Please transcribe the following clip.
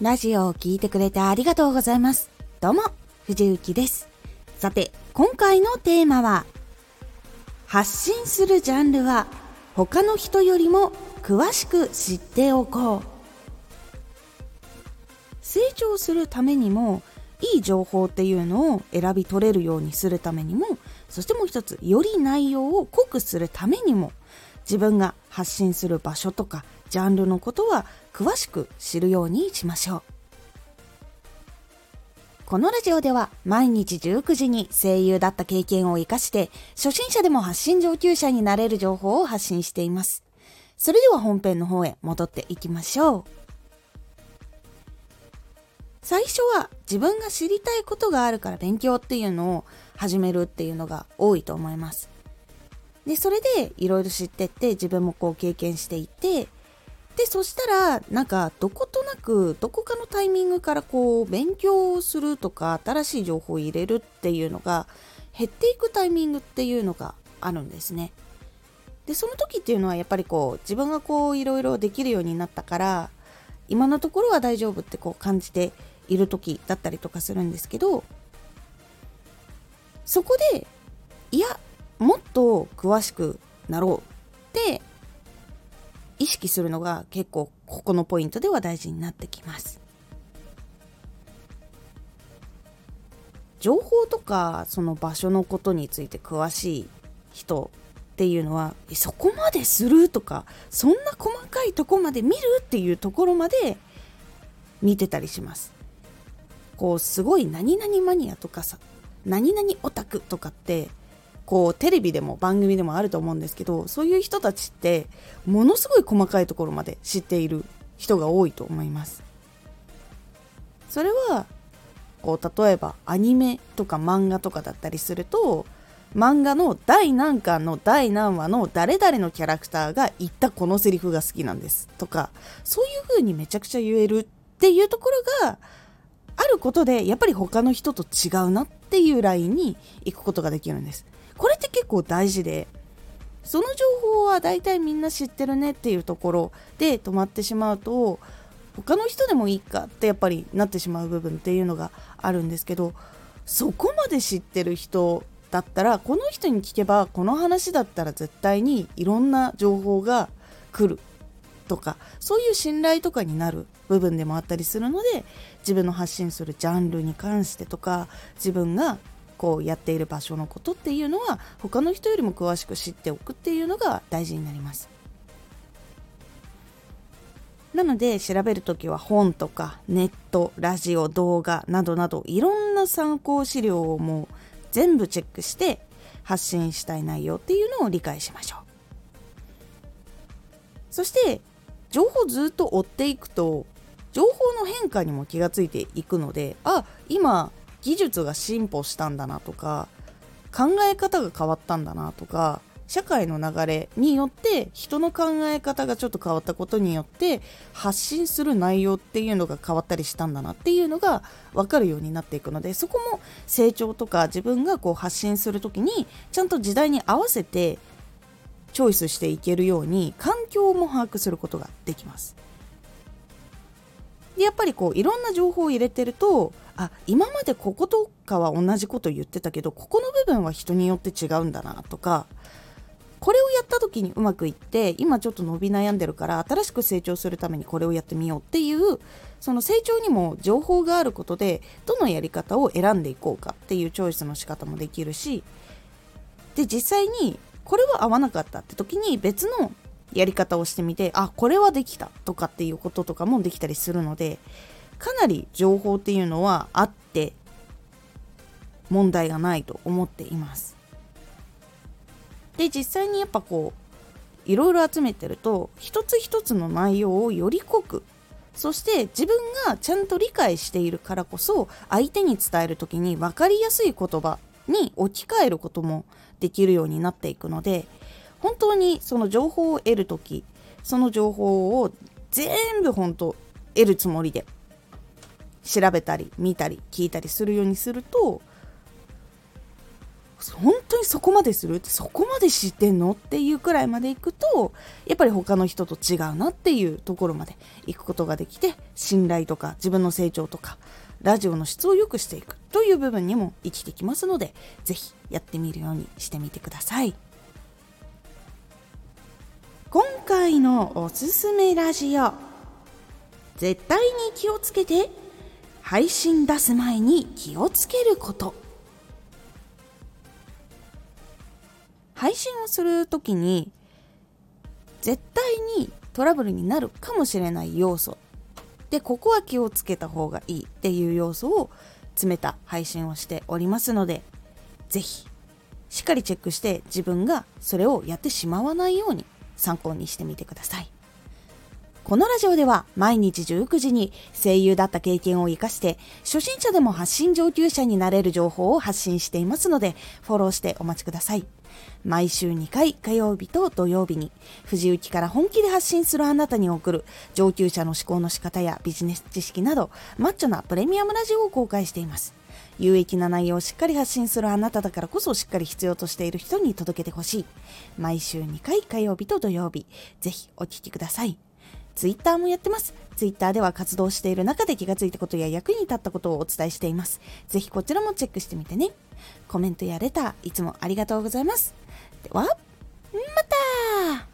ラジオを聴いてくれてありがとうございます。どうも、藤幸です。さて、今回のテーマは、発信するジャンルは他の人よりも詳しく知っておこう。成長するためにも、いい情報っていうのを選び取れるようにするためにも、そしてもう一つ、より内容を濃くするためにも、自分が発信する場所とかジャンルのことは詳しく知るようにしましょう。このラジオでは毎日19時に声優だった経験を活かして初心者でも発信上級者になれる情報を発信しています。それでは本編の方へ戻っていきましょう。最初は自分が知りたいことがあるから勉強っていうのを始めるっていうのが多いと思います。で、それでいろいろ知ってって自分もこう経験していって、で、そしたら、なんか、どことなく、どこかのタイミングからこう、勉強をするとか、新しい情報を入れるっていうのが、減っていくタイミングっていうのがあるんですね。で、その時っていうのは、やっぱりこう、自分がこう、いろいろできるようになったから、今のところは大丈夫ってこう感じている時だったりとかするんですけど、そこで、いや、もっと詳しくなろう意識するのが結構ここのポイントでは大事になってきます。情報とかその場所のことについて詳しい人っていうのはそこまでするとかそんな細かいとこまで見るっていうところまで見てたりします。こうすごい何々マニアとかさ何々オタクとかってこうテレビでも番組でもあると思うんですけどそういう人たちってものすごい細かいところまで知っている人が多いと思います。それはこう例えばアニメとか漫画とかだったりすると漫画の第何巻の第何話の誰々のキャラクターが言ったこのセリフが好きなんです。とかそういう風にめちゃくちゃ言えるっていうところがあることでやっぱり他の人と違うなっていうラインに行くことができるんです。これって結構大事でその情報は大体みんな知ってるねっていうところで止まってしまうと他の人でもいいかってやっぱりなってしまう部分っていうのがあるんですけどそこまで知ってる人だったらこの人に聞けばこの話だったら絶対にいろんな情報が来るとかそういう信頼とかになる部分でもあったりするので自分の発信するジャンルに関してとか自分がこうやっている場所のことっていうのは他の人よりも詳しく知っておくっていうのが大事になります。なので調べるときは本とかネット、ラジオ、動画などなどいろんな参考資料をもう全部チェックして発信したい内容っていうのを理解しましょう。そして情報ずっと追っていくと情報の変化にも気がついていくのであ今技術が進歩したんだなとか考え方が変わったんだなとか社会の流れによって人の考え方がちょっと変わったことによって発信する内容っていうのが変わったりしたんだなっていうのが分かるようになっていくのでそこも成長とか自分がこう発信する時にちゃんと時代に合わせてチョイスしていけるように環境も把握することができます。でやっぱりこういろんな情報を入れてるとあ今までこことかは同じこと言ってたけどここの部分は人によって違うんだなとかこれをやった時にうまくいって今ちょっと伸び悩んでるから新しく成長するためにこれをやってみようっていうその成長にも情報があることでどのやり方を選んでいこうかっていうチョイスの仕方もできるしで実際にこれは合わなかったって時に別のやり方をしてみてあこれはできたとかっていうこととかもできたりするのでかなり情報っていうのはあって問題がないと思っています。で実際にやっぱこういろいろ集めてると一つ一つの内容をより濃くそして自分がちゃんと理解しているからこそ相手に伝える時に分かりやすい言葉に置き換えることもできるようになっていくので本当にその情報を得る時その情報を全部本当得るつもりで調べたり見たり聞いたりするようにすると本当にそこまでするそこまで知ってんのっていうくらいまでいくとやっぱり他の人と違うなっていうところまで行くことができて信頼とか自分の成長とかラジオの質を良くしていくという部分にも生きてきますのでぜひやってみるようにしてみてください。今回のおすすめラジオ。絶対に気をつけて配信出す前に気をつけること。配信をする時に絶対にトラブルになるかもしれない要素。でここは気をつけた方がいいっていう要素を詰めた配信をしておりますので是非しっかりチェックして自分がそれをやってしまわないように参考にしてみてください。このラジオでは毎日19時に声優だった経験を活かして初心者でも発信上級者になれる情報を発信していますのでフォローしてお待ちください。毎週2回火曜日と土曜日に藤雪から本気で発信するあなたに送る上級者の思考の仕方やビジネス知識などマッチョなプレミアムラジオを公開しています。有益な内容をしっかり発信するあなただからこそしっかり必要としている人に届けてほしい。毎週2回火曜日と土曜日、ぜひお聴きください。ツイッターもやってます。ツイッターでは活動している中で気がついたことや役に立ったことをお伝えしています。ぜひこちらもチェックしてみてね。コメントやレター、いつもありがとうございます。では、また